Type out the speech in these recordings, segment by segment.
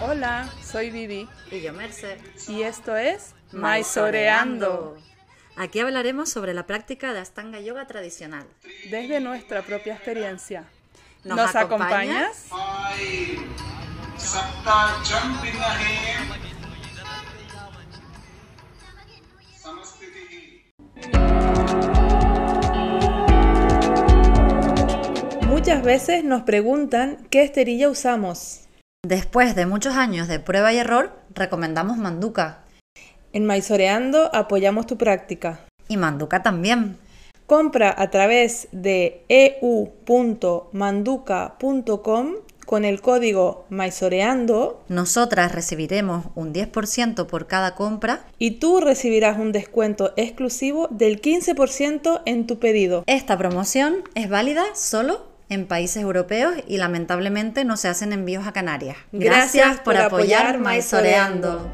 Hola, soy Vivi Y yo, Merced. y esto es Maisoreando Aquí hablaremos sobre la práctica de Astanga Yoga tradicional. desde nuestra propia experiencia. ¿Nos ¿Nos, acompañas? acompañas? Muchas veces nos preguntan qué esterilla usamos. Después de muchos años de prueba y error, recomendamos Manduka. En Maisoreando apoyamos tu práctica. Y Manduka también. Compra a través de eu.manduca.com con el código Maisoreando Nosotras recibiremos un 10% por cada compra. y tú recibirás un descuento exclusivo del 15% en tu pedido. Esta promoción es válida solo en países europeos y lamentablemente no se hacen envíos a Canarias. Gracias por apoyar Maisoreando.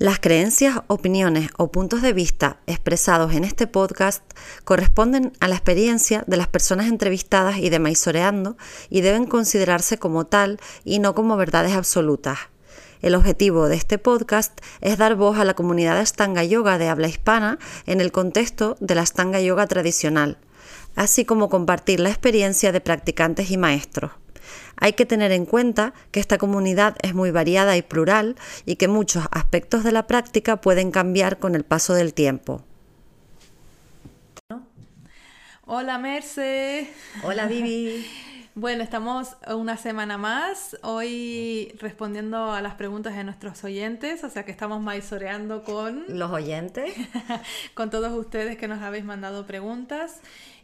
Las creencias, opiniones o puntos de vista expresados en este podcast corresponden a la experiencia de las personas entrevistadas y de Maisoreando y deben considerarse como tal y no como verdades absolutas. El objetivo de este podcast es dar voz a la comunidad de Astanga Yoga de habla hispana en el contexto de la Astanga Yoga tradicional, así como compartir la experiencia de practicantes y maestros. Hay que tener en cuenta que esta comunidad es muy variada y plural y que muchos aspectos de la práctica pueden cambiar con el paso del tiempo. Hola Merce. Hola Vivi. Bueno, estamos una semana más, hoy respondiendo a las preguntas de nuestros oyentes, o sea que estamos maizoreando con, Los oyentes. con todos ustedes que nos habéis mandado preguntas.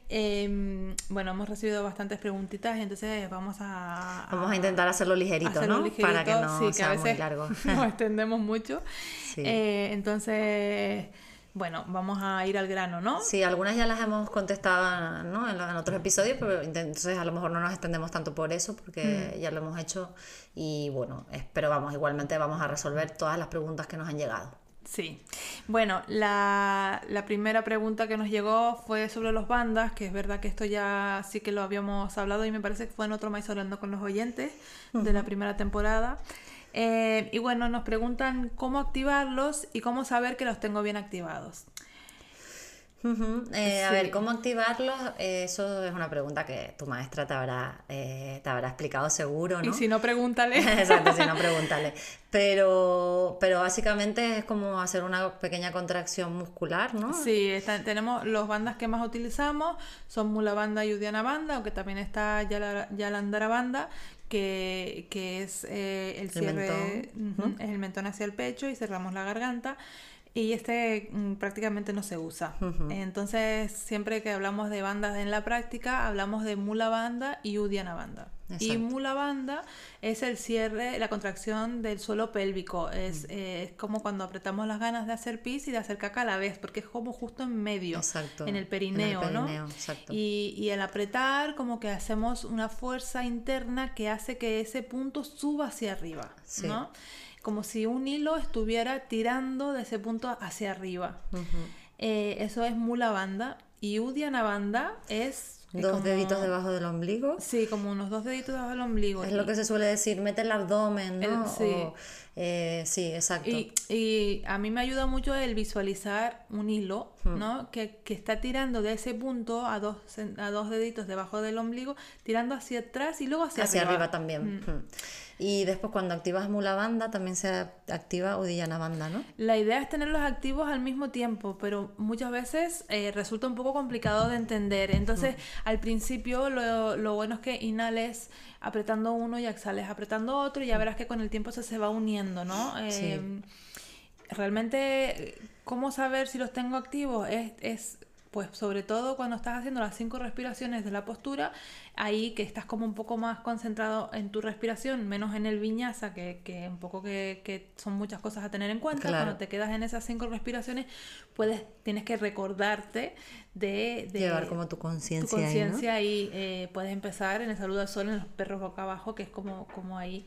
Eh, bueno, hemos recibido bastantes preguntitas, entonces vamos a... Vamos a intentar hacerlo ligerito, hacerlo ¿no? ligerito, Para que no sí, que sea a muy veces largo. nos extendemos mucho. Sí. Eh, entonces, bueno, vamos a ir al grano, ¿no? Sí, algunas ya las hemos contestado ¿no? en, otros episodios, pero entonces a lo mejor no nos extendemos tanto por eso, porque Mm. ya lo hemos hecho y bueno, pero vamos, igualmente vamos a resolver todas las preguntas que nos han llegado. Sí. Bueno, la, la primera pregunta que nos llegó fue sobre los bandas, que es verdad que esto ya sí que lo habíamos hablado y me parece que fue en otro maíz hablando con los oyentes de la primera temporada. Eh, y bueno, nos preguntan cómo activarlos y cómo saber que los tengo bien activados. Eh, A ver, ¿cómo activarlos? Eh, eso es una pregunta que tu maestra te habrá, eh, te habrá explicado seguro, ¿no? Y si no, pregúntale. Exacto, si no, pregúntale. Pero, pero básicamente es como hacer una pequeña contracción muscular, ¿no? Sí, está- tenemos los bandas que más utilizamos, son Mula Banda y Udiana Banda, aunque también está Yala- Yalandara Banda, que, que es eh, el cierre, mentón. ujú, es el mentón hacia el pecho y cerramos la garganta. Y este mm, prácticamente no se usa. Entonces, siempre que hablamos de bandas en la práctica, hablamos de Mula Banda y Udiana Banda. Y. Mula Banda es el cierre, la contracción del suelo pélvico. Es, Mm. eh, es como cuando apretamos las ganas de hacer pis y de hacer caca a la vez, porque es como justo en medio, Exacto. en el perineo, perineo, ¿no? exacto. Y, y al apretar, como que hacemos una fuerza interna que hace que ese punto suba hacia arriba, Sí. ¿no? Como si un hilo estuviera tirando de ese punto hacia arriba. Eh, eso es Mula Banda. Y Udiana Banda es... Dos como- deditos debajo del ombligo. Sí, como unos dos deditos debajo del ombligo. Es lo que se suele decir, mete el abdomen, ¿no? El- sí. O, eh, sí, exacto. Y, y a mí me ayuda mucho el visualizar un hilo, Hmm. ¿no? Que, que está tirando de ese punto a dos, a dos deditos debajo del ombligo, tirando hacia atrás y luego hacia, Hacia arriba, arriba. también. Mm. Mm. Y después cuando activas Mula Banda también se activa Udillana Banda, ¿no? La idea es tenerlos activos al mismo tiempo, pero muchas veces eh, resulta un poco complicado de entender. Entonces, Hmm. Al principio lo, lo bueno es que inhales apretando uno y exhales apretando otro y ya verás que con el tiempo eso se va uniendo, ¿no? Sí. Eh, Realmente, ¿cómo saber si los tengo activos? Es, es, pues sobre todo cuando estás haciendo las cinco respiraciones de la postura, ahí que estás como un poco más concentrado en tu respiración, menos en el viñasa, que, que un poco que, que son muchas cosas a tener en cuenta. Claro. Cuando te quedas en esas cinco respiraciones, puedes, tienes que recordarte de, de Llevar como tu tu conciencia ahí, ¿no? conciencia y eh, puedes empezar en el saludo al sol, en los perros boca abajo, que es como, como ahí.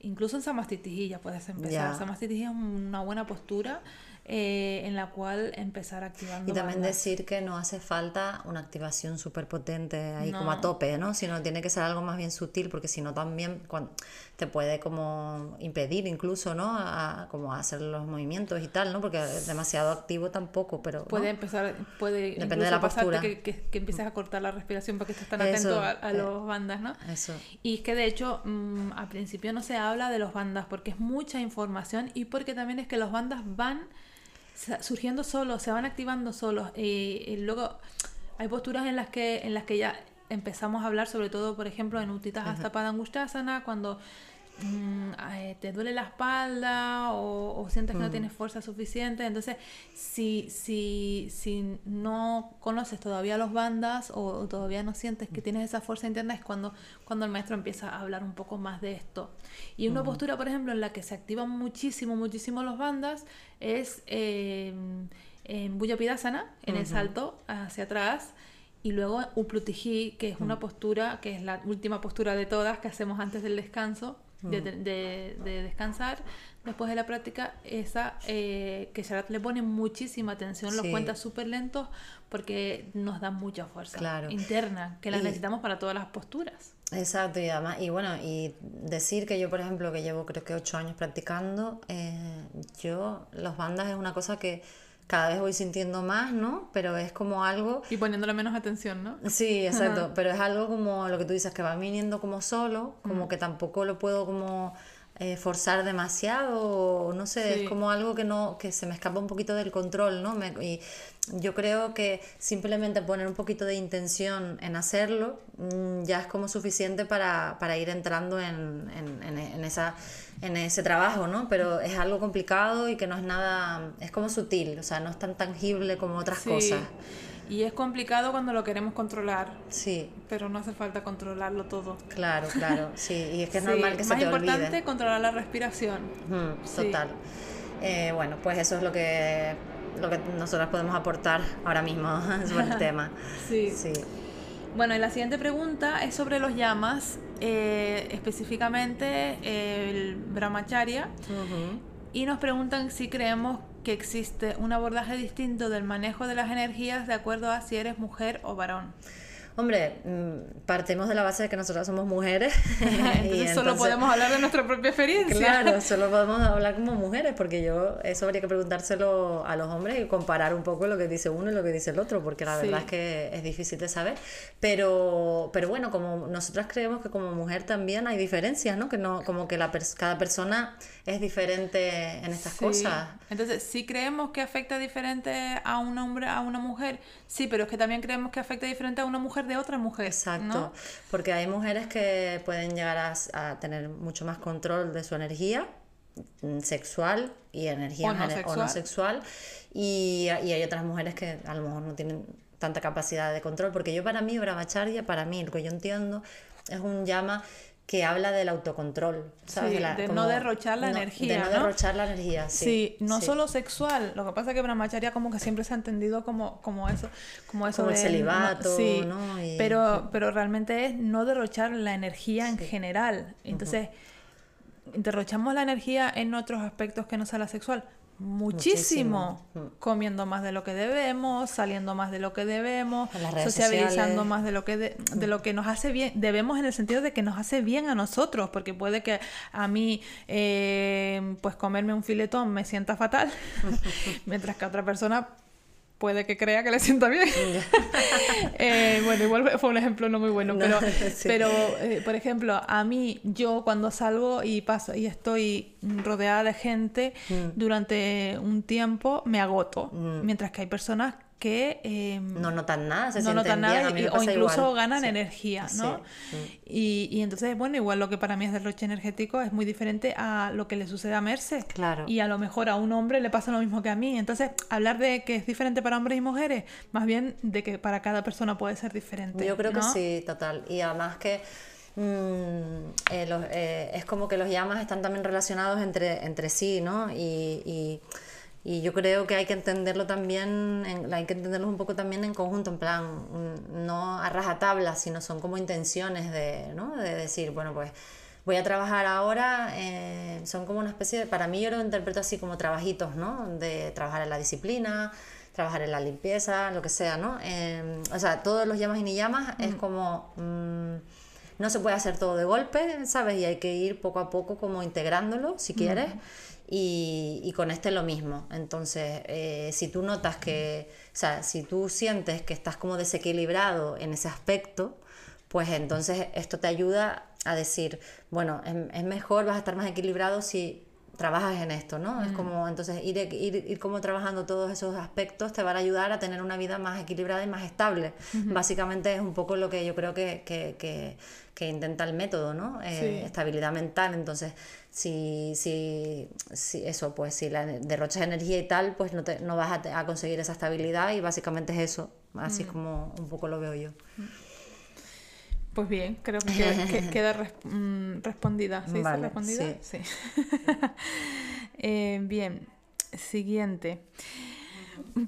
Incluso en samastitijilla puedes empezar. Samastitijilla es una buena postura eh, en la cual empezar activando. Y también bandas. decir que no hace falta una activación súper potente ahí como a No. tope, ¿no? Sino tiene que ser algo más bien sutil, porque si no también te puede como impedir incluso, ¿no? A, como hacer los movimientos y tal, ¿no? Porque demasiado activo tampoco, pero... ¿no? Puede empezar, puede Depende de la postura. que, que, que empieces a cortar la respiración para que estés tan atento a, a eh, los bandas, ¿no? Eso. Y es que de hecho mm, al principio no se habla de los bandas porque es mucha información y porque también es que los bandas van surgiendo solos, se van activando solos. Y, y luego hay posturas en las que en las que ya empezamos a hablar, sobre todo por ejemplo en Uttitas hasta Padangusthasana, cuando mm, eh, te duele la espalda o, o sientes que no tienes fuerza suficiente. Entonces, si, si, si no conoces todavía los bandas o, o todavía no sientes que tienes esa fuerza interna, es cuando, cuando el maestro empieza a hablar un poco más de esto. Y una postura, por ejemplo, en la que se activan muchísimo, muchísimo los bandas es eh, en Bujapidasana, en el salto hacia atrás. Y luego Uplutihi, que es una postura, que es la última postura de todas que hacemos antes del descanso, de, de- de descansar, después de la práctica, esa eh, que Sharat le pone muchísima atención, los cuenta súper lentos porque nos da mucha fuerza Claro. interna, que la Y- necesitamos para todas las posturas. Exacto, y además, y bueno, y decir que yo, por ejemplo, que llevo creo que ocho años practicando, eh, yo, los bandas es una cosa que cada vez voy sintiendo más, ¿no? Pero es como algo Y poniéndole menos atención, ¿no? Sí, exacto, pero es algo como lo que tú dices, que va viniendo como solo, Mm. como que tampoco lo puedo como eh, forzar demasiado, o no sé, Sí. es como algo que no, que se me escapa un poquito del control, ¿no? Me- y yo creo que simplemente poner un poquito de intención en hacerlo mm, ya es como suficiente para, para ir entrando en, en, en- en esa, en ese trabajo, ¿no? Pero es algo complicado y que no es nada, es como sutil, o sea, no es tan tangible como otras Sí. cosas. Y es complicado cuando lo queremos controlar, Sí, pero no hace falta controlarlo todo. Claro, claro, sí, y es que es Sí, normal que se más te importante olvide. controlar la respiración. Sí. total. Eh, bueno, pues eso es lo que, lo que nosotras podemos aportar ahora mismo sobre el tema. Sí. Sí. Bueno, y la siguiente pregunta es sobre los llamas, eh, específicamente el brahmacharya, y nos preguntan si creemos que existe un abordaje distinto del manejo de las energías de acuerdo a si eres mujer o varón. Hombre, mm, partimos de la base de que nosotras somos mujeres. y entonces, solo podemos hablar de nuestra propia experiencia. Claro, solo podemos hablar como mujeres, porque yo eso habría que preguntárselo a los hombres y comparar un poco lo que dice uno y lo que dice el otro, porque la Sí. verdad es que es difícil de saber. Pero, pero bueno, como nosotras creemos que como mujer también hay diferencias, ¿no? Que no, como que la pers- cada persona es diferente en estas Sí. cosas. Entonces, sí creemos que afecta diferente a un hombre, a una mujer, sí, pero es que también creemos que afecta diferente a una mujer de otra mujer. Exacto, ¿no? porque hay mujeres que pueden llegar a, a tener mucho más control de su energía mm, sexual y energía O no gene- o sexual. no sexual y, y hay otras mujeres que a lo mejor no tienen tanta capacidad de control, porque yo para mí, Brahmacharya, para mí, lo que yo entiendo, es un llama que habla del autocontrol, ¿sabes? Sí, de no derrochar la no- energía, De no, ¿no? derrochar la energía, sí. Sí, no sí. solo sexual. Lo que pasa es que Brahmacharya como que siempre se ha entendido como, como eso, como eso Como el de celibato, sí, ¿no? Y- pero, pero realmente es no derrochar la energía en general. Entonces, derrochamos la energía en otros aspectos que no sea la sexual. Muchísimo, Muchísimo. Mm. comiendo más de lo que debemos, saliendo más de lo que debemos, sociabilizando sociales. más de lo que de, de lo que nos hace bien, debemos en el sentido de que nos hace bien a nosotros, porque puede que a mí eh, pues comerme un filetón me sienta fatal, mientras que a otra persona puede que crea que le sienta bien. Eh, bueno, igual fue un ejemplo no muy bueno, No, pero, sí. pero eh, por ejemplo, a mí, yo cuando salgo y paso y estoy rodeada de gente Mm. durante un tiempo, me agoto. Mientras que hay personas que eh, No notan nada, se no notan nada y- o incluso igual. ganan Sí. energía, ¿no? Sí. Y, y entonces, bueno, igual lo que para mí es derroche energético es muy diferente a lo que le sucede a Merce. Claro. Y a lo mejor a un hombre le pasa lo mismo que a mí. Entonces, hablar de que es diferente para hombres y mujeres, más bien de que para cada persona puede ser diferente. Yo creo que sí, total. Y además que mm, eh, los- eh, es como que los llamas están también relacionados entre, entre sí, ¿no? Y, y- y yo creo que hay que entenderlo también, en- hay que entenderlos un poco también en conjunto, en plan, mm, no a rajatabla, sino son como intenciones de, ¿no? De decir, bueno, pues voy a trabajar ahora, eh, son como una especie de, para mí yo lo interpreto así como trabajitos, ¿no? De trabajar en la disciplina, trabajar en la limpieza, lo que sea, ¿no? Eh, o sea, todos los llamas y ni llamas es como... mm, no se puede hacer todo de golpe, ¿sabes? Y hay que ir poco a poco como integrándolo, si quieres. Y, y con este lo mismo. Entonces, eh, si tú notas que, o sea, si tú sientes que estás como desequilibrado en ese aspecto, pues entonces esto te ayuda a decir, bueno, es, es mejor, vas a estar más equilibrado si trabajas en esto, ¿no? Es como, entonces, ir, ir, ir como trabajando todos esos aspectos te van a ayudar a tener una vida más equilibrada y más estable. Básicamente es un poco lo que yo creo que, que, que, que intenta el método, ¿no? Eh, Sí. Estabilidad mental, entonces, si, si, si eso, pues si la derrochas energía y tal, pues no, te, no vas a, conseguir esa estabilidad y básicamente es eso, así es como un poco lo veo yo. Pues bien, creo que, queda- que- queda res- mm, respondida. ¿Se dice Vale, respondida? Sí. Eh, bien, siguiente.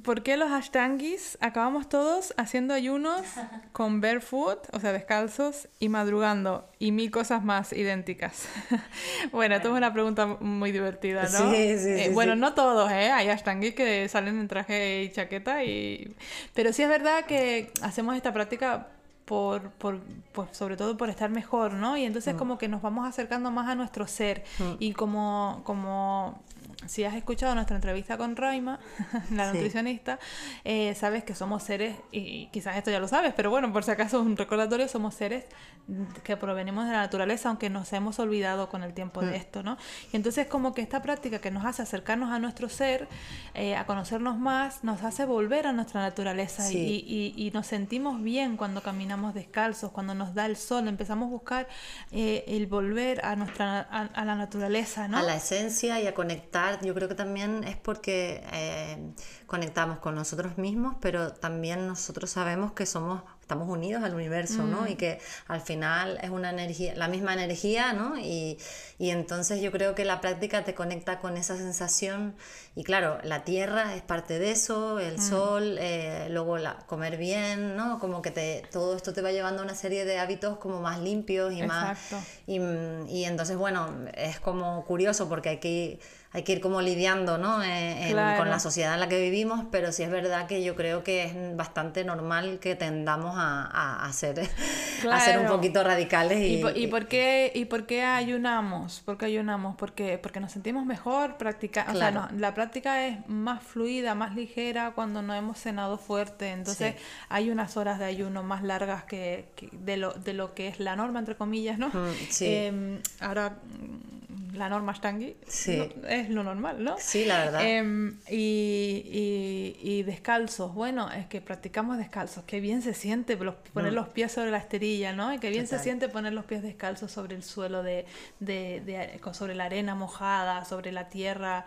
¿Por qué los ashtangis acabamos todos haciendo ayunos con barefoot, o sea, descalzos, y madrugando? Y mil cosas más idénticas. bueno, esto es una pregunta muy divertida, ¿no? Sí, sí, Eh, sí, bueno, sí. no todos, ¿eh? Hay ashtangis que salen en traje y chaqueta, y... pero sí es verdad que hacemos esta práctica por, por, pues sobre todo por estar mejor, ¿no? Y entonces Mm. como que nos vamos acercando más a nuestro ser. Y como, como si has escuchado nuestra entrevista con Raima, la Sí. nutricionista, eh, sabes que somos seres, y quizás esto ya lo sabes, pero bueno, por si acaso un recordatorio, somos seres que provenimos de la naturaleza, aunque nos hemos olvidado con el tiempo Mm. de esto, ¿no? Y entonces como que esta práctica que nos hace acercarnos a nuestro ser, eh, a conocernos más, nos hace volver a nuestra naturaleza Sí. y, y- y nos sentimos bien cuando caminamos descalzos, cuando nos da el sol, empezamos a buscar eh, el volver a nuestra a, a la naturaleza, ¿no? A la esencia y a conectar, yo creo que también es porque eh, conectamos con nosotros mismos, pero también nosotros sabemos que somos estamos unidos al universo, ¿no? Mm. Y que al final es una energía, la misma energía, ¿no? Y, y entonces yo creo que la práctica te conecta con esa sensación y claro, la tierra es parte de eso, Mm. el sol, eh, luego la, comer bien, ¿no? Como que te, todo esto te va llevando a una serie de hábitos como más limpios y más Exacto. y, mm, y entonces, bueno, es como curioso porque hay que ir, hay que ir como lidiando ¿no? Eh, en- Claro. con la sociedad en la que vivimos, pero sí es verdad que yo creo que es bastante normal que tendamos a, a, a ser, a ser un Claro. poquito radicales. Y, ¿Y, por, y por qué, ¿Y por qué ayunamos? ¿Por qué ayunamos? Porque, porque nos sentimos mejor practicar. O sea, Claro. no, la práctica es más fluida, más ligera cuando no hemos cenado fuerte. Entonces Sí. hay unas horas de ayuno más largas que, que de, lo, de lo que es la norma, entre comillas, ¿no? Sí. Em, ahora, la norma Stangi Sí. es lo normal, ¿no? Sí, la verdad. Em, y, y- y descalzos, bueno, es que practicamos descalzos, qué bien se siente los- poner los pies sobre la esterilla, ¿no? Y qué bien se siente poner los pies descalzos sobre el suelo, de, de- de- sobre la arena mojada, sobre la tierra.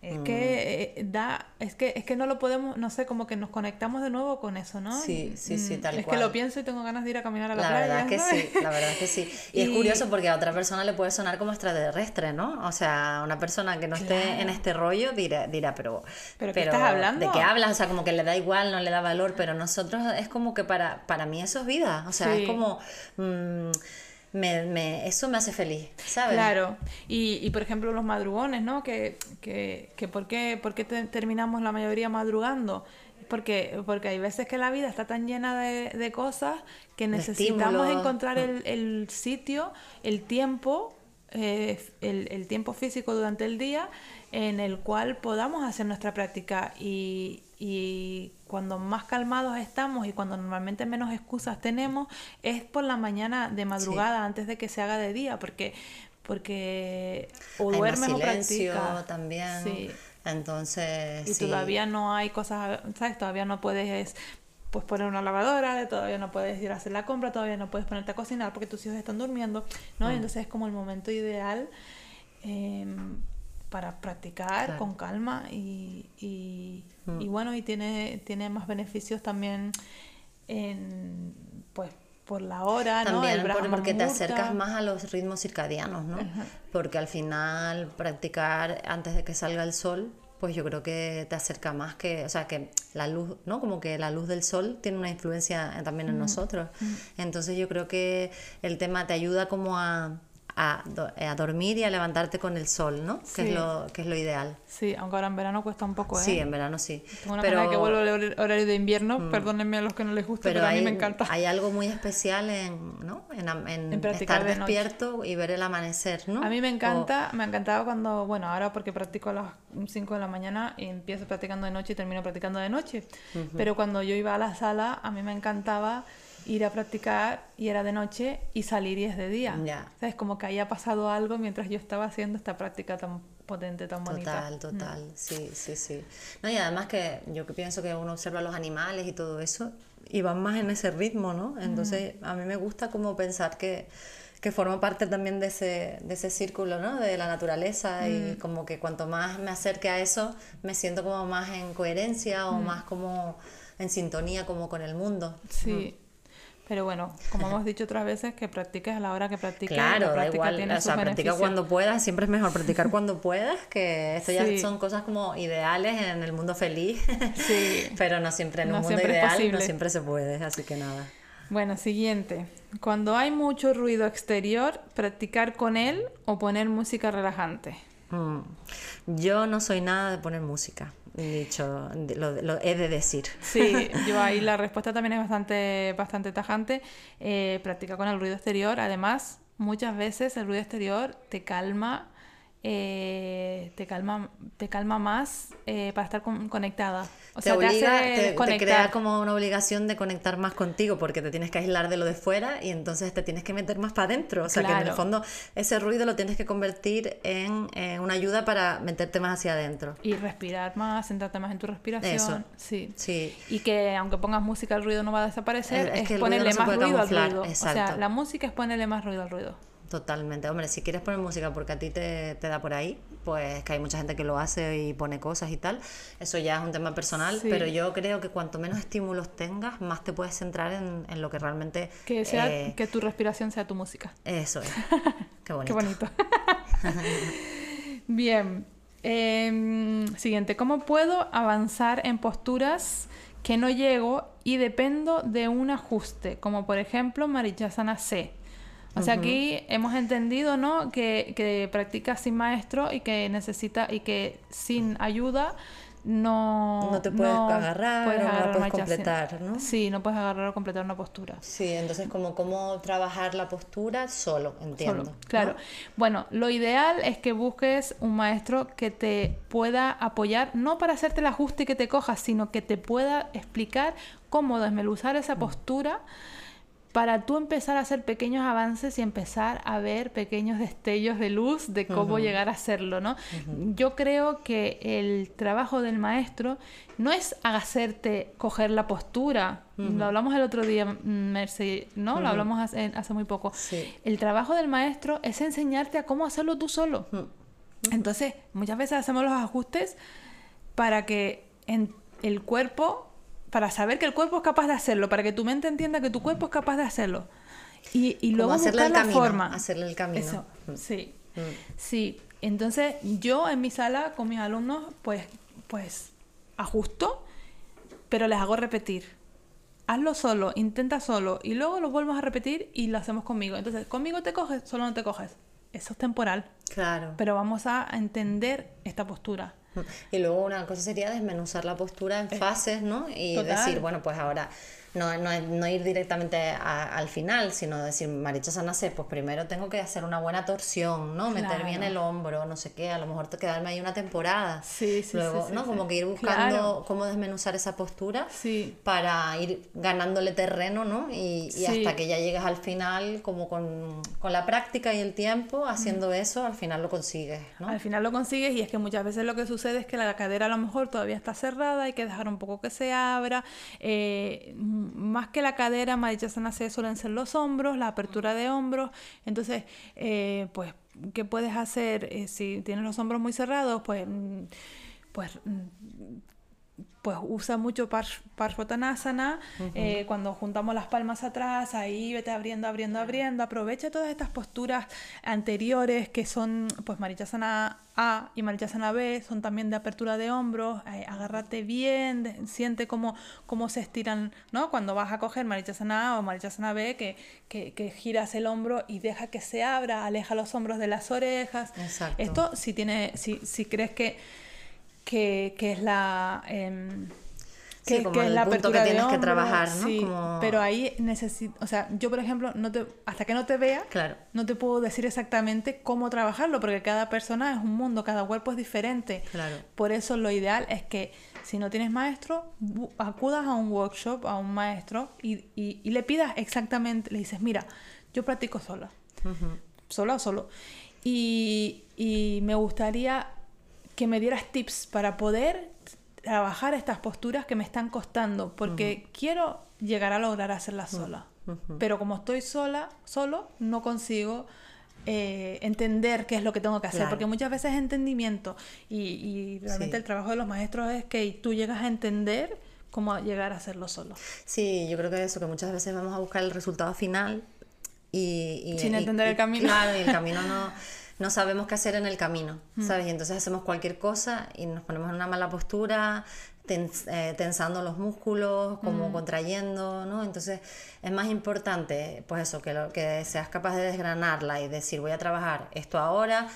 Es que eh, da, es que es que no lo podemos, no sé, como que nos conectamos de nuevo con eso, ¿no? Sí, sí, sí, Mm, tal Es cual. que lo pienso y tengo ganas de ir a caminar a la, La playa. verdad que ¿sabes? sí, la verdad que sí. Y, es curioso porque a otra persona le puede sonar como extraterrestre, ¿no? O sea, una persona que no esté en este rollo dirá, dirá pero, ¿Pero qué estás hablando? ¿De qué hablas? O sea, como que le da igual, no le da valor, pero nosotros es como que para, para mí eso es vida. O sea, Sí. es como... mm, me, me- eso me hace feliz, ¿sabes? Claro, y, y por ejemplo los madrugones, ¿no? Que, que, que ¿por qué, por qué te- terminamos la mayoría madrugando? Porque, porque hay veces que la vida está tan llena de, de cosas que necesitamos encontrar el, el sitio, el tiempo, eh, el, el tiempo físico durante el día en el cual podamos hacer nuestra práctica y, y cuando más calmados estamos y cuando normalmente menos excusas tenemos es por la mañana de madrugada antes de que se haga de día porque porque o Hay más duermes o silencio practicas también. Sí. Entonces, y sí. todavía no hay cosas sabes todavía no puedes pues poner una lavadora todavía no puedes ir a hacer la compra todavía no puedes ponerte a cocinar porque tus hijos están durmiendo Mm. no Y entonces es como el momento ideal em, para practicar Claro. con calma y, y, Mm. y bueno y tiene tiene más beneficios también en pues por la hora no También El porque te acercas más a los ritmos circadianos, ¿no? Porque al final practicar antes de que salga el sol, pues yo creo que te acerca más que, o sea, que la luz, ¿no? Como que la luz del sol tiene una influencia también en nosotros. Entonces yo creo que el tema te ayuda como a, a, do- a dormir y a levantarte con el sol, ¿no? Que, Sí. es lo, que es lo ideal. Sí, aunque ahora en verano cuesta un poco, ¿eh? Sí, en verano sí. Tengo una pero, Mm. que vuelva el hor- horario de invierno, perdónenme a los que no les guste, pero, pero a mí me encanta. hay algo muy especial en, ¿no? en, en En estar de noche. despierto y ver el amanecer, ¿no? A mí me O- encanta, me encantaba cuando, bueno, ahora porque practico a las 5 de la mañana y empiezo practicando de noche y termino practicando de noche. Pero cuando yo iba a la sala, a mí me encantaba ir a practicar y era de noche y salir y es de día. Ya. ¿Sabes? Como que haya pasado algo mientras yo estaba haciendo esta práctica tan potente, tan bonita. Total, total, sí, sí, sí. No, y además que yo que pienso que uno observa a los animales y todo eso y van más en ese ritmo, ¿no? Entonces a mí me gusta como pensar que, que forma parte también de ese, de ese círculo, ¿no? De la naturaleza y como que cuanto más me acerque a eso, me siento como más en coherencia o más como en sintonía como con el mundo. Sí. Pero bueno, como hemos dicho otras veces, que practiques a la hora que practiques. Claro, la da igual, tiene o sea, practica cuando puedas, siempre es mejor practicar cuando puedas, que esto ya Sí. son cosas como ideales en el mundo feliz, Sí. pero no siempre en No un mundo ideal, no siempre se puede, así que nada. Bueno, siguiente. Cuando hay mucho ruido exterior, practicar con él o poner música relajante. Mm. Yo no soy nada de poner música, dicho, lo, lo he de decir. Sí, yo ahí la respuesta también es bastante, bastante tajante. Eh, practica con el ruido exterior. Además, muchas veces el ruido exterior te calma, eh, te calma, te calma más eh, para estar con- conectada. O sea, te te, obliga, hace te- te, desconectar. crea como una obligación de conectar más contigo porque te tienes que aislar de lo de fuera y entonces te tienes que meter más para adentro. O sea que en el fondo ese ruido lo tienes que convertir en, una ayuda para meterte más hacia adentro. Y respirar más, centrarte más en tu respiración. Eso. Sí. Sí. Y que aunque pongas música el ruido no va a desaparecer, Es- es es, que ponerle no más ruido al ruido. O sea, exacto. la música es ponerle más ruido al ruido. Totalmente. Hombre, si quieres poner música porque a ti te, te da por ahí, pues que hay mucha gente que lo hace y pone cosas y tal, eso ya es un tema personal, Sí. pero yo creo que cuanto menos estímulos tengas, más te puedes centrar en, en lo que realmente... Que, sea, eh, que tu respiración sea tu música. Eso es. Qué bonito. Qué bonito. Bien. Em, siguiente. ¿Cómo puedo avanzar en posturas que no llego y dependo de un ajuste? Como por ejemplo Marichasana C. O sea, aquí hemos entendido, ¿no? Que, que practica sin maestro y que necesita y que sin ayuda no No te puedes agarrar o no la puedes completar, ¿no? Sí, no puedes agarrar o completar una postura. Sí, entonces como cómo trabajar la postura solo, entiendo. Solo, claro. ¿no? Bueno, lo ideal es que busques un maestro que te pueda apoyar, no para hacerte el ajuste y que te cojas, sino que te pueda explicar cómo desmeluzar esa Mm. Para tú empezar a hacer pequeños avances y empezar a ver pequeños destellos de luz de cómo llegar a hacerlo, ¿no? Yo creo que el trabajo del maestro no es hacerte coger la postura, lo hablamos el otro día, Mercy, ¿no? Lo hablamos hace, hace muy poco. Sí. El trabajo del maestro es enseñarte a cómo hacerlo tú solo. Entonces, muchas veces hacemos los ajustes para que en el cuerpo, para saber que el cuerpo es capaz de hacerlo, para que tu mente entienda que tu cuerpo es capaz de hacerlo. Y, luego hacerle buscar el la camino, forma. hacerle el camino. Eso, Mm. sí. Mm. Sí. Entonces, yo en mi sala con mis alumnos, pues, pues ajusto, pero les hago repetir. Hazlo solo, intenta solo, y luego lo vuelves a repetir y lo hacemos conmigo. Entonces, conmigo te coges, solo no te coges. Eso es temporal. Claro. Pero vamos a entender esta postura. Y luego una cosa sería desmenuzar la postura en fases, ¿no? Y Total. decir, bueno, pues ahora no, no, no ir directamente a- al final, sino decir, Marichasana C, pues primero tengo que hacer una buena torsión, ¿no? Meter Claro. bien el hombro, no sé qué, a lo mejor quedarme ahí una temporada. Sí, sí, Luego, sí, ¿no? Como que ir buscando Claro. cómo desmenuzar esa postura para ir ganándole terreno, ¿no? Y, y hasta que ya llegas al final, como con, con la práctica y el tiempo, haciendo eso, al final lo consigues, ¿no? Al final lo consigues y es que muchas veces lo que sucede es que la cadera a lo mejor todavía está cerrada, hay que dejar un poco que se abra. eh, más que la cadera, Marichasana C suelen ser los hombros, la apertura de hombros. Entonces, eh, pues, ¿qué puedes hacer eh, si tienes los hombros muy cerrados? Pues, mm, pues mm, pues usa mucho Parsh- Parshvanasana, eh, cuando juntamos las palmas atrás, ahí vete abriendo, abriendo, abriendo, aprovecha todas estas posturas anteriores que son, pues Marichasana A y Marichasana B, son también de apertura de hombros, eh, agárrate bien, de- siente cómo, cómo se estiran, ¿no? Cuando vas a coger Marichasana A o Marichasana B, que, que, que giras el hombro y deja que se abra, aleja los hombros de las orejas. Exacto. Esto si, tiene, si, si crees que que, que es la em, Sí, que, como que es el la punto que tienes que trabajar, ¿no? sí, Como- pero ahí necesito, o sea, yo por ejemplo, no te, hasta que no te vea, Claro. no te puedo decir exactamente cómo trabajarlo, porque cada persona es un mundo, cada cuerpo es diferente. Claro. Por eso lo ideal es que si no tienes maestro, acudas a un workshop, a un maestro, y, y- y le pidas exactamente, le dices, mira, yo practico sola sola o solo. Y, y me gustaría que me dieras tips para poder trabajar estas posturas que me están costando, porque quiero llegar a lograr hacerlas sola. Pero como estoy sola, solo, no consigo eh, entender qué es lo que tengo que hacer, Claro. porque muchas veces es entendimiento y, y realmente Sí. el trabajo de los maestros es que tú llegas a entender cómo llegar a hacerlo solo. Sí, yo creo que eso, que muchas veces vamos a buscar el resultado final y... y- Sin y- entender el camino. Claro, y el camino no, no sabemos qué hacer en el camino, ¿sabes? Y entonces hacemos cualquier cosa y nos ponemos en una mala postura, tens- eh, tensando los músculos, como contrayendo, ¿no? Entonces es más importante, pues eso, que, lo, que seas capaz de desgranarla y decir, voy a trabajar esto ahora,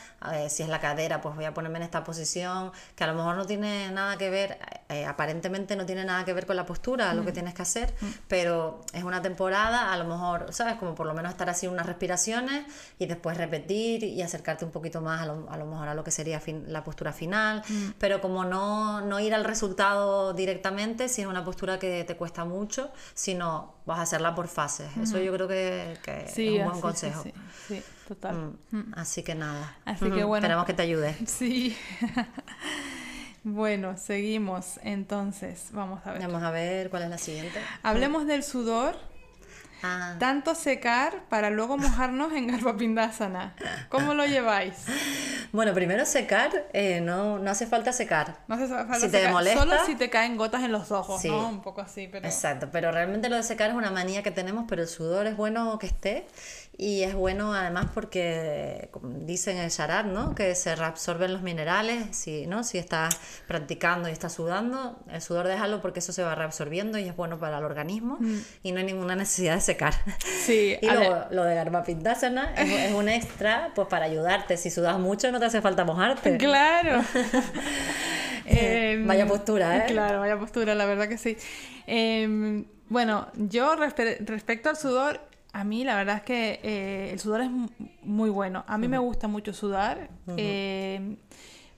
si es la cadera, pues voy a ponerme en esta posición, que a lo mejor no tiene nada que ver, eh, aparentemente no tiene nada que ver con la postura, lo que tienes que hacer, pero es una temporada, a lo mejor, ¿sabes? Como por lo menos estar así unas respiraciones y después repetir y acercarte un poquito más a lo, a lo mejor a lo que sería fin- la postura final, pero como no, no ir al resultado directamente, si es una postura que te cuesta mucho, sino vas a hacerla por fases. Eso yo creo que, que es un buen así, consejo. sí, sí, total. Mm, Así que nada. Así que Ujú, bueno. Esperamos que te ayude. Sí. bueno, seguimos. Entonces, vamos a ver. Vamos a ver cuál es la siguiente. Hablemos del sudor. Ah, Tanto secar para luego mojarnos en Garbhapindasana. ¿Cómo lo lleváis? Bueno, primero secar, eh, no, no hace falta secar. No hace falta Si te secar. molesta- Solo si te caen gotas en los ojos, Sí. ¿no? Un poco así, pero... Exacto, pero realmente lo de secar es una manía que tenemos, pero el sudor es bueno que esté y es bueno además porque dicen el sharat, ¿no? Que se reabsorben los minerales, si, ¿no? Si estás practicando y estás sudando, el sudor déjalo porque eso se va reabsorbiendo y es bueno para el organismo y no hay ninguna necesidad de secar. Sí, Y luego lo de Garbhapindasana es, es un extra pues para ayudarte. Si sudas mucho no te hace falta mojarte. Claro. Em, Vaya postura, ¿eh? Claro, vaya postura, la verdad que sí. Em, bueno, yo respe- respecto al sudor, a mí la verdad es que eh, el sudor es mu- muy bueno. A mí me gusta mucho sudar. em,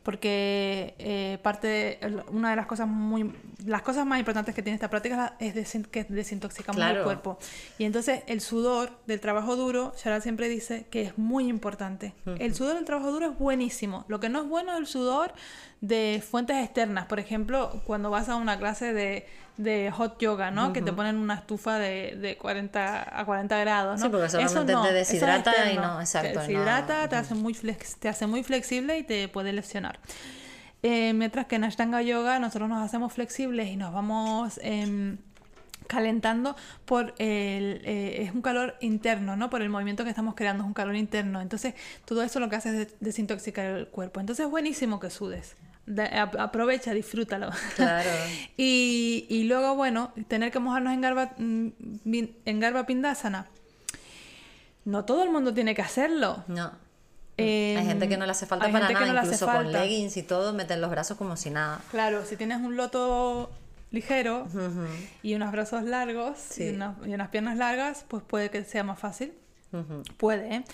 porque eh, parte de- una de las cosas muy las cosas más importantes que tiene esta práctica es desin- que desintoxicamos el cuerpo. Y entonces el sudor del trabajo duro Sharal siempre dice que es muy importante. El sudor del trabajo duro es buenísimo. Lo que no es bueno es el sudor de fuentes externas. Por ejemplo cuando vas a una clase de, de hot yoga no que te ponen una estufa de, de 40 a 40 grados ¿no? Sí, porque solamente Eso te eso es deshidrata y no- exacto, te no- deshidrata te hace muy flex- te hace muy flexible y te puede lesionar eh, mientras que en Ashtanga Yoga nosotros nos hacemos flexibles y nos vamos em, calentando por el eh, es un calor interno, ¿no? Por el movimiento que estamos creando, es un calor interno. Entonces, todo eso lo que hace es de- desintoxicar el cuerpo. Entonces, es buenísimo que sudes. Aprovecha, disfrútalo. Claro. y, y luego, bueno, tener que mojarnos en Garba, mm, en Garba Pindasana. No todo el mundo tiene que hacerlo. No. Em, hay gente que no le hace falta para nada, no incluso con falta. leggings y todo, meten los brazos como si nada. Claro, si tienes un loto ligero y unos brazos largos Sí. y, unas, y unas piernas largas, pues puede que sea más fácil. Puede,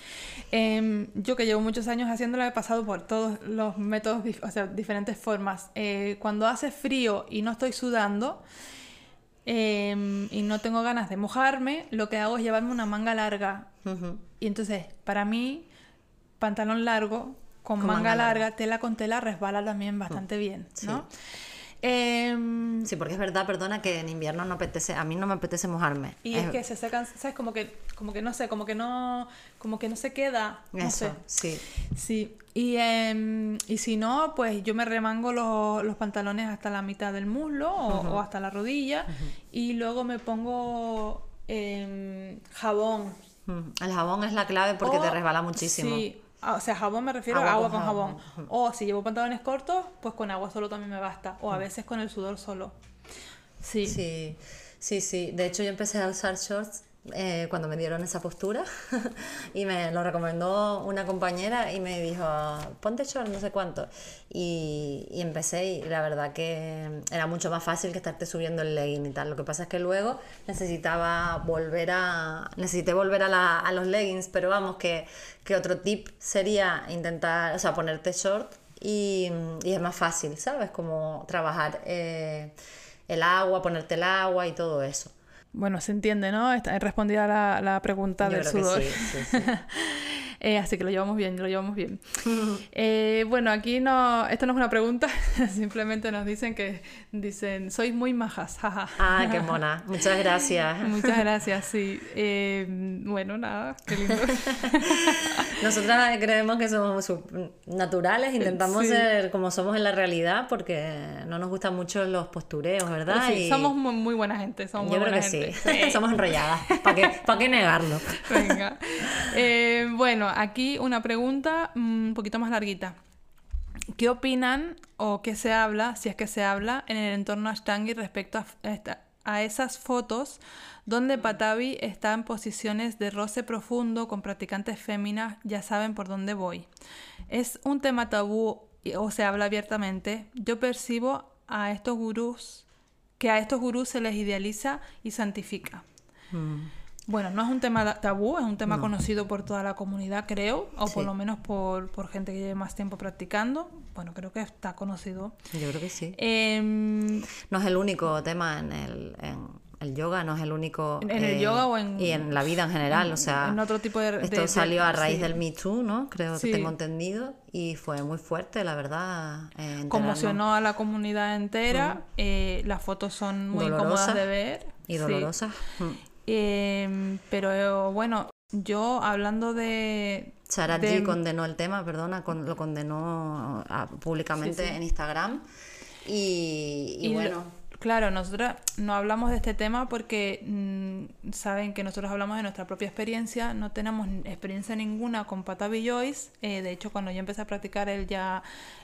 ¿eh? Yo que llevo muchos años haciéndolo he pasado por todos los métodos, o sea, diferentes formas. Eh, cuando hace frío y no estoy sudando em, y no tengo ganas de mojarme, lo que hago es llevarme una manga larga. Y entonces, para mí, pantalón largo con, Con manga, manga larga, larga. tela con tela, resbala también bastante bien, sí. Em, Sí, porque es verdad, perdona, que en invierno no apetece, a mí no me apetece mojarme. y es que se secan, ¿sabes? Como que, como que no sé, como que no, como que no se queda. No Eso, sé. sí. Sí, y, em, y si no, pues yo me remango los, los pantalones hasta la mitad del muslo o, o hasta la rodilla y luego me pongo em, jabón. El jabón es la clave porque te O- resbala muchísimo. Sí, o sea, jabón me refiero Agua a agua con con jabón. jabón. O si llevo pantalones cortos, pues con agua solo también me basta. O a veces con el sudor solo. Sí. Sí, sí, sí. De hecho, yo empecé a usar shorts eh, cuando me dieron esa postura y me lo recomendó una compañera y me dijo, ponte shorts, no sé cuánto. Y, y empecé y la verdad que era mucho más fácil que estarte subiendo el legging y tal. Lo que pasa es que luego necesitaba volver a, necesité volver a, la- a los leggings, pero vamos, que, que otro tip sería intentar, o sea, ponerte short y, y es más fácil, ¿sabes? Como trabajar eh, el agua, ponerte el agua y todo eso. Bueno, se entiende, ¿no? Está respondida la, la pregunta Yo del creo que sudor. sí, sí, sí. Eh, así que lo llevamos bien, lo llevamos bien. Eh, bueno, aquí no, esto no es una pregunta, simplemente nos dicen que dicen, sois muy majas, jaja. Ah, qué mona. Muchas gracias. Muchas gracias, sí. Eh, bueno, nada, qué lindo. Nosotras creemos que somos naturales, intentamos Sí. ser como somos en la realidad porque no nos gustan mucho los postureos, ¿verdad? Sí, Y somos muy, muy buena gente, somos muy yo creo buena que gente. sí. somos enrolladas. ¿Para qué, pa' qué negarlo? Venga. Eh, aquí una pregunta mm, un poquito más larguita. ¿Qué opinan o qué se habla, si es que se habla, en el entorno Ashtangi respecto a, esas fotos donde Patavi está en posiciones de roce profundo con practicantes féminas? Ya saben por dónde voy. Es un tema tabú o se habla abiertamente. Yo percibo a estos gurús que a estos gurús se les idealiza y santifica. Bueno, no es un tema tabú, es un tema conocido por toda la comunidad, creo, o Sí. por lo menos por, por gente que lleve más tiempo practicando. Bueno, creo que está conocido. Yo creo que sí. Em, No es el único tema en el, en el yoga, no es el único... En- el yoga o en- Y en la vida en general, o sea... en otro tipo de- Esto de- salió a raíz sí. del Me Too, ¿no? Creo Sí. que tengo entendido. Y fue muy fuerte, la verdad. eh, conmocionó a la comunidad entera. eh, las fotos son muy incómodas de ver. Y dolorosas. Mm. Em, pero eh, bueno, yo hablando de... Sarat de- condenó el tema, perdona, con- lo condenó ah, públicamente Sí, sí. en Instagram. Y, y Y lo- bueno, Claro, nosotros no hablamos de este tema porque mm, saben que nosotros hablamos de nuestra propia experiencia, no tenemos experiencia ninguna con Patavi Joyce, eh, de hecho cuando yo empecé a practicar él ya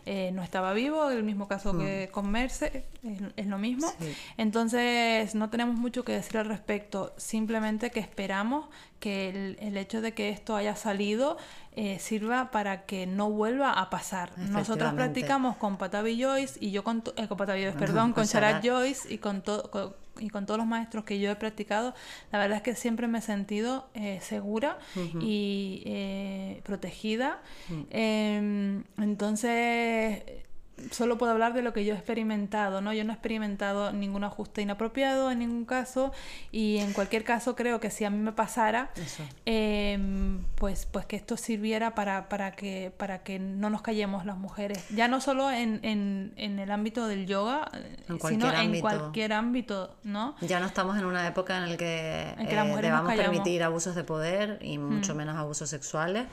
eh, no estaba vivo, el mismo caso que con Merce, es, es lo mismo, Sí. entonces no tenemos mucho que decir al respecto, simplemente que esperamos que el, el hecho de que esto haya salido eh, sirva para que no vuelva a pasar. Nosotros practicamos con Patavi Joyce y yo con, eh, con Patavi Joyce, perdón, con Sharat Sharat. Joyce y con, to- con- y con todos los maestros que yo he practicado, la verdad es que siempre me he sentido eh, segura y eh, protegida. Em, entonces, solo puedo hablar de lo que yo he experimentado, ¿no? Yo no he experimentado ningún ajuste inapropiado en ningún caso y en cualquier caso creo que si a mí me pasara, em, pues, pues que esto sirviera para, para, que, para que no nos callemos las mujeres, ya no solo en, en, en el ámbito del yoga, eh, En sino cualquier en cualquier ámbito, ¿no? ya no estamos en una época en la que, En que las eh, mujeres debamos permitir abusos de poder y mucho menos abusos sexuales.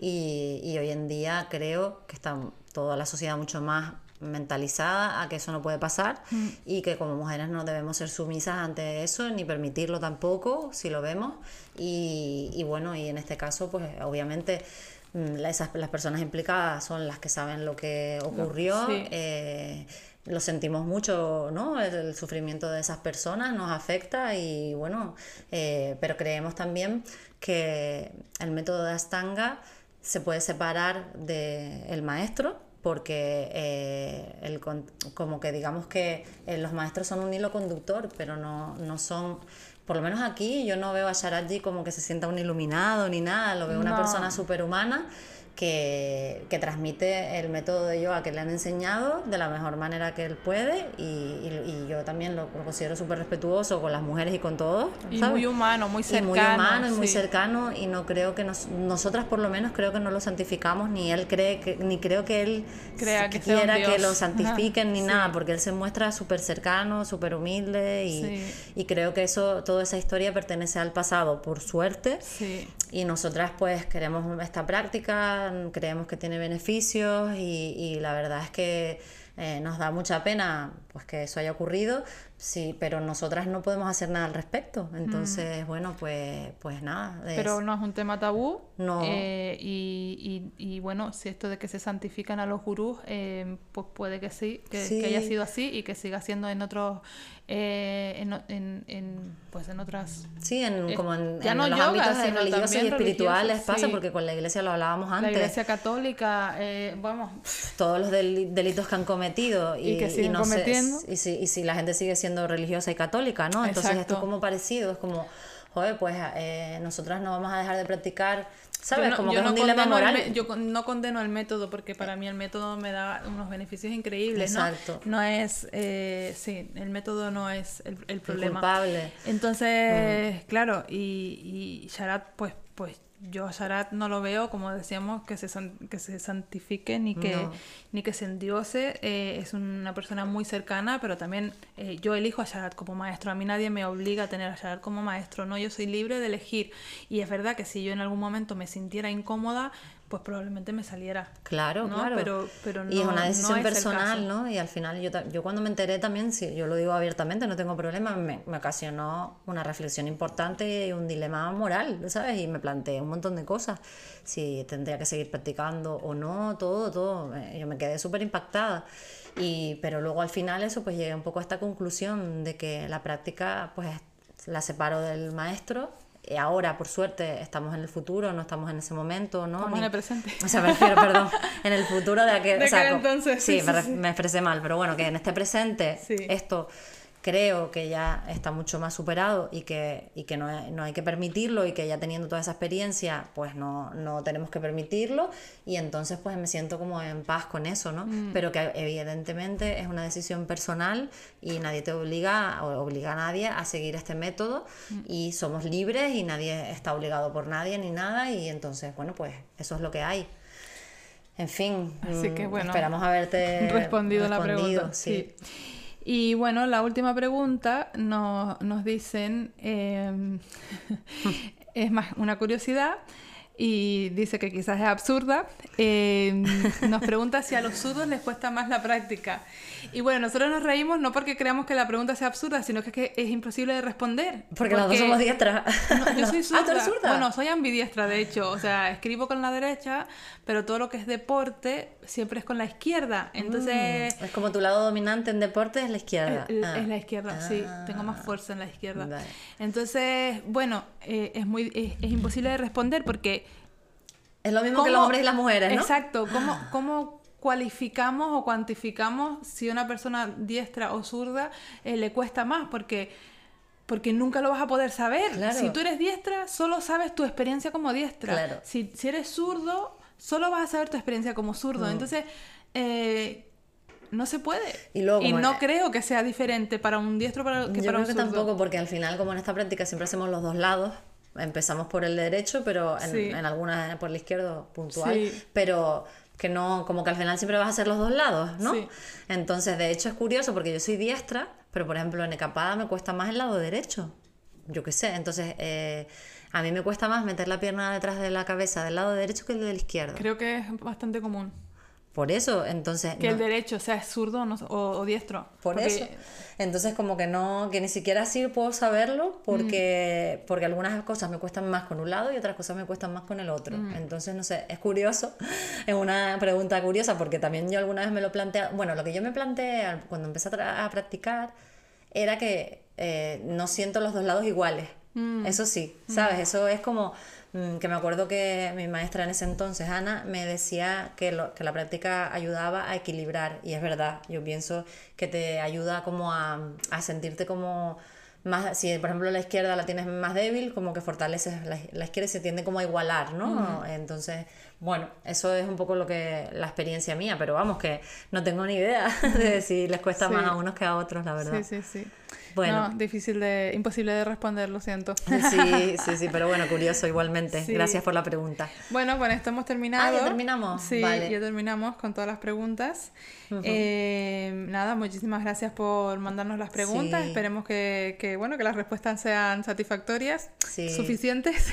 Y, y hoy en día creo que está toda la sociedad mucho más mentalizada a que eso no puede pasar y que como mujeres no debemos ser sumisas ante eso ni permitirlo tampoco si lo vemos y, y bueno y en este caso pues obviamente mm, esas, las personas implicadas son las que saben lo que ocurrió sí. eh, lo sentimos mucho, ¿no? El, el sufrimiento de esas personas nos afecta y bueno, eh, pero creemos también que el método de Astanga se puede separar del maestro porque eh, el con- como que digamos que eh, los maestros son un hilo conductor, pero no, no son... Por lo menos aquí yo no veo a Sharaji como que se sienta un iluminado ni nada, lo veo una No. persona superhumana que, que transmite el método de yoga que le han enseñado de la mejor manera que él puede y, y- y yo también lo, lo considero súper respetuoso con las mujeres y con todos. Y ¿sabes? muy humano, muy Y cercano. muy humano y muy sí. cercano y no creo que nos, nosotras por lo menos creo que no lo santificamos ni él cree que ni creo que él Crea que quiera que lo santifiquen ni Sí. nada porque él se muestra súper cercano súper humilde y, Sí. y creo que eso toda esa historia pertenece al pasado por suerte Sí. Y nosotras pues queremos esta práctica, creemos que tiene beneficios y, y la verdad es que eh, nos da mucha pena pues que eso haya ocurrido, sí, pero nosotras no podemos hacer nada al respecto. Entonces, bueno, pues, pues nada. es- Mm. Pero no es un tema tabú. No. eh, y, y- y bueno, si esto de que se santifican a los gurús, eh, pues puede que sí, que, Sí. que haya sido así y que siga siendo en otros, eh, en, en, en, pues en otras... Sí, en, como en, ya en no los yoga, ámbitos religiosos y espirituales pasa, sí. porque con la iglesia lo hablábamos antes. La Iglesia Católica, eh, vamos, todos los del- delitos que han cometido y, Y que siguen no sé, cometiendo. y, si, y si la gente sigue siendo religiosa y católica, ¿no? Entonces esto Exacto. es como parecido, es como, joder, pues eh, nosotras no vamos a dejar de practicar, ¿sabes? No- como que es no un dilema el moral. me- yo no condeno el método porque para mí el método me da unos beneficios increíbles, ¿no? Exacto. No es, eh, sí, el método no es el, el problema. culpable. Entonces, claro, y, y Sharat, pues, pues yo a Sharat no lo veo, como decíamos, que se, san- que se santifique ni que, No. ni que se endiose. eh, es una persona muy cercana, pero también eh, yo elijo a Sharat como maestro. A mí nadie me obliga a tener a Sharat como maestro, ¿no? Yo soy libre de elegir. Y es verdad que si yo en algún momento me sintiera incómoda, pues probablemente me saliera. Claro, ¿no? claro. Pero, pero no, y es una no decisión el personal. ¿no? Y al final yo, yo cuando me enteré también, sí, yo lo digo abiertamente, no tengo problema, me, me ocasionó una reflexión importante y un dilema moral, ¿sabes? Y me planteé un montón de cosas, si tendría que seguir practicando o no, todo, todo. Eh, Yo me quedé súper impactada. Y, pero luego al final eso, pues llegué un poco a esta conclusión de que la práctica, pues la separo del maestro. Y ahora, por suerte, estamos en el futuro, no estamos en ese momento, ¿no? Estamos en el presente. O sea, me refiero, perdón, en el futuro de aquel... De o sea, aquel co- entonces, Sí, sí, me, sí, me expresé mal, pero bueno, que en este presente esto creo que ya está mucho más superado y que, y que no, hay- no hay que permitirlo y que ya teniendo toda esa experiencia, pues no, no tenemos que permitirlo y entonces pues me siento como en paz con eso, ¿no? Mm. Pero que evidentemente es una decisión personal y nadie te obliga o obliga a nadie a seguir este método Mm. y somos libres y nadie está obligado por nadie ni nada y entonces, bueno, pues eso es lo que hay. En fin, Así que, mm, bueno, esperamos haberte respondido, la pregunta. sí. sí. Y bueno, la última pregunta nos, dicen, eh, es más una curiosidad y dice que quizás es absurda. eh, nos pregunta si a los zurdos les cuesta más la práctica. Y bueno, nosotros nos reímos no porque creamos que la pregunta sea absurda, sino que es que es imposible de responder. Porque, las dos somos diestras. No, yo No. soy Ah, zurda. ¿tú eres zurda? Bueno, soy ambidiestra, de hecho. O sea, escribo con la derecha, pero todo lo que es deporte siempre es con la izquierda. Entonces, Es como tu lado dominante en deporte es la izquierda. es, Ah. es la izquierda, sí. Ah. Tengo más fuerza en la izquierda. Vale. Entonces, bueno, eh, es, muy, es, es imposible de responder porque... Es lo mismo que los ¿cómo- hombres y las mujeres, ¿no? Exacto. ¿Cómo, ¿Cómo cualificamos o cuantificamos si una persona diestra o zurda eh, le cuesta más? Porque... Porque nunca lo vas a poder saber. Claro. Si tú eres diestra, solo sabes tu experiencia como diestra. Claro. Si, si eres zurdo, solo vas a saber tu experiencia como zurdo. Entonces, eh, no se puede. Y luego, como- no creo que sea diferente para un diestro para, que Yo para creo un que zurdo. tampoco, porque al final, como en esta práctica siempre hacemos los dos lados, empezamos por el derecho, pero en, Sí. en algunas por el izquierdo puntual, Sí. pero que no, como que al final siempre vas a hacer los dos lados, ¿no? Sí. Entonces, de hecho es curioso porque yo soy diestra, pero por ejemplo en ecapada me cuesta más el lado derecho, yo qué sé, entonces eh, a mí me cuesta más meter la pierna detrás de la cabeza del lado derecho que el del izquierdo. Creo que es bastante común. Por eso, entonces... Que no- el derecho sea zurdo no- o, o diestro. Por Porque- eso. Entonces como que no, que ni siquiera así puedo saberlo porque, porque algunas cosas me cuestan más con un lado y otras cosas me cuestan más con el otro. Entonces, no sé, es curioso, es una pregunta curiosa porque también yo alguna vez me lo planteé, bueno, lo que yo me planteé cuando empecé a, practicar era que eh, no siento los dos lados iguales. Eso sí, ¿sabes? Eso es como mm, que me acuerdo que mi maestra en ese entonces, Ana, me decía que, lo- que la práctica ayudaba a equilibrar. Y es verdad, yo pienso que te ayuda como a, a sentirte como más, si por ejemplo la izquierda la tienes más débil, como que fortaleces la, la izquierda y se tiende como a igualar, ¿no? Entonces, bueno, eso es un poco lo que la experiencia mía, pero vamos, que no tengo ni idea de si les cuesta Sí. más a unos que a otros, la verdad. Sí, sí, sí. Bueno. No, difícil de, imposible de responder, lo siento. Sí, sí, sí, pero bueno, curioso igualmente. Sí. Gracias por la pregunta. Bueno, con esto hemos terminado. Ah, ¿ya terminamos? Sí, Vale. ya terminamos con todas las preguntas. Eh, nada, muchísimas gracias por mandarnos las preguntas. Sí. Esperemos que, que, bueno, que las respuestas sean satisfactorias, Sí. suficientes.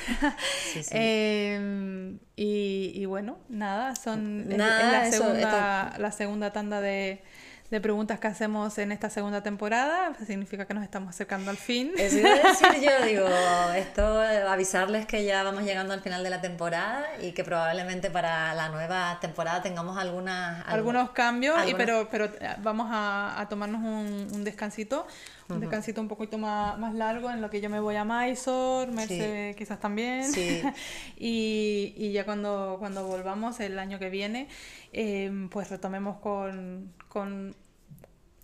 Sí, sí. Eh, y, y bueno, nada, son es- es Nada, la, eso, segunda, la segunda tanda de, de preguntas que hacemos en esta segunda temporada. Significa que nos estamos acercando al fin. Eso iba a decir yo, digo, esto, avisarles que ya vamos llegando al final de la temporada y que probablemente para la nueva temporada tengamos algunas... algunos cambios, y pero, pero eh, vamos a, a tomarnos un, un descansito, un descansito un poquito más, más largo en lo que yo me voy a Mysore, Merce quizás también, Sí. y, y ya cuando, cuando volvamos el año que viene, eh, pues retomemos con, con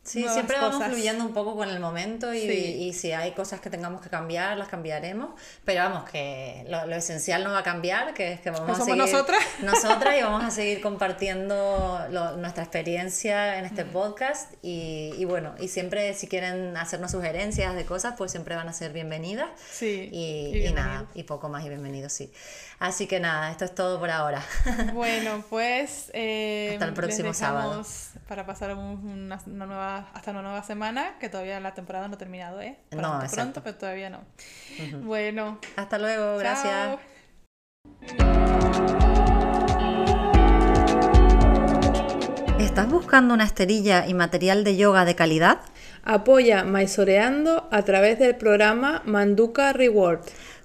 Sí, siempre vamos cosas. fluyendo un poco con el momento y, Sí. y si hay cosas que tengamos que cambiar, las cambiaremos. Pero vamos, que lo, lo esencial no va a cambiar, que es que vamos a somos seguir nosotras. nosotras y vamos a seguir compartiendo lo- nuestra experiencia en este podcast. Y, y bueno, y siempre si quieren hacernos sugerencias de cosas, pues siempre van a ser bienvenidas. Sí, Y, y y nada, y poco más y bienvenidos, sí. Así que nada, esto es todo por ahora. Bueno, pues eh, Hasta el les próximo sábado. dejamos Para pasar un- una, una nueva, hasta una nueva semana, que todavía la temporada no ha terminado, ¿eh? No, Pronto, exacto. pero todavía no. Bueno, Hasta luego, gracias. chao. ¿Estás buscando una esterilla y material de yoga de calidad? Apoya Maisoreando a través del programa Manduka Reward.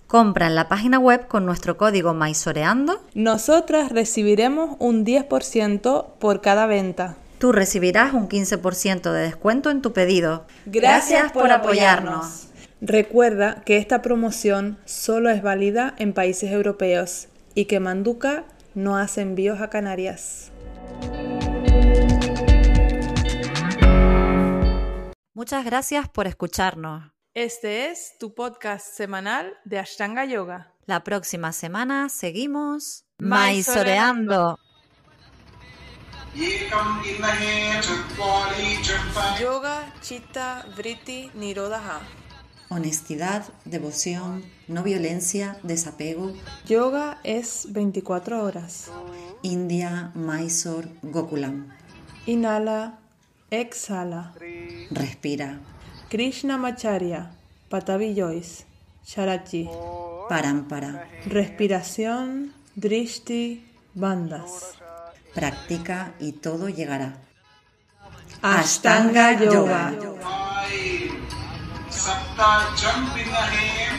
Compra en la página web con nuestro código MAISOREANDO. Nosotras recibiremos un 10% por cada venta. Tú recibirás un 15% de descuento en tu pedido. Recuerda que esta promoción solo es válida en países europeos y que Manduka no hace envíos a Canarias. Muchas gracias por escucharnos. Este es tu podcast semanal de Ashtanga Yoga. La próxima semana seguimos maizoreando. Yoga, Chitta, Vritti, Nirodha. Honestidad, devoción, no violencia, desapego. Yoga es 24 horas. India, Mysore, Gokulam. Inhala, exhala. Respira. Krishna Macharya, Patavi Joyce, Sharachi. Parampara. Respiración, Drishti, Bandas. Practica y todo llegará. Ashtanga Yoga. five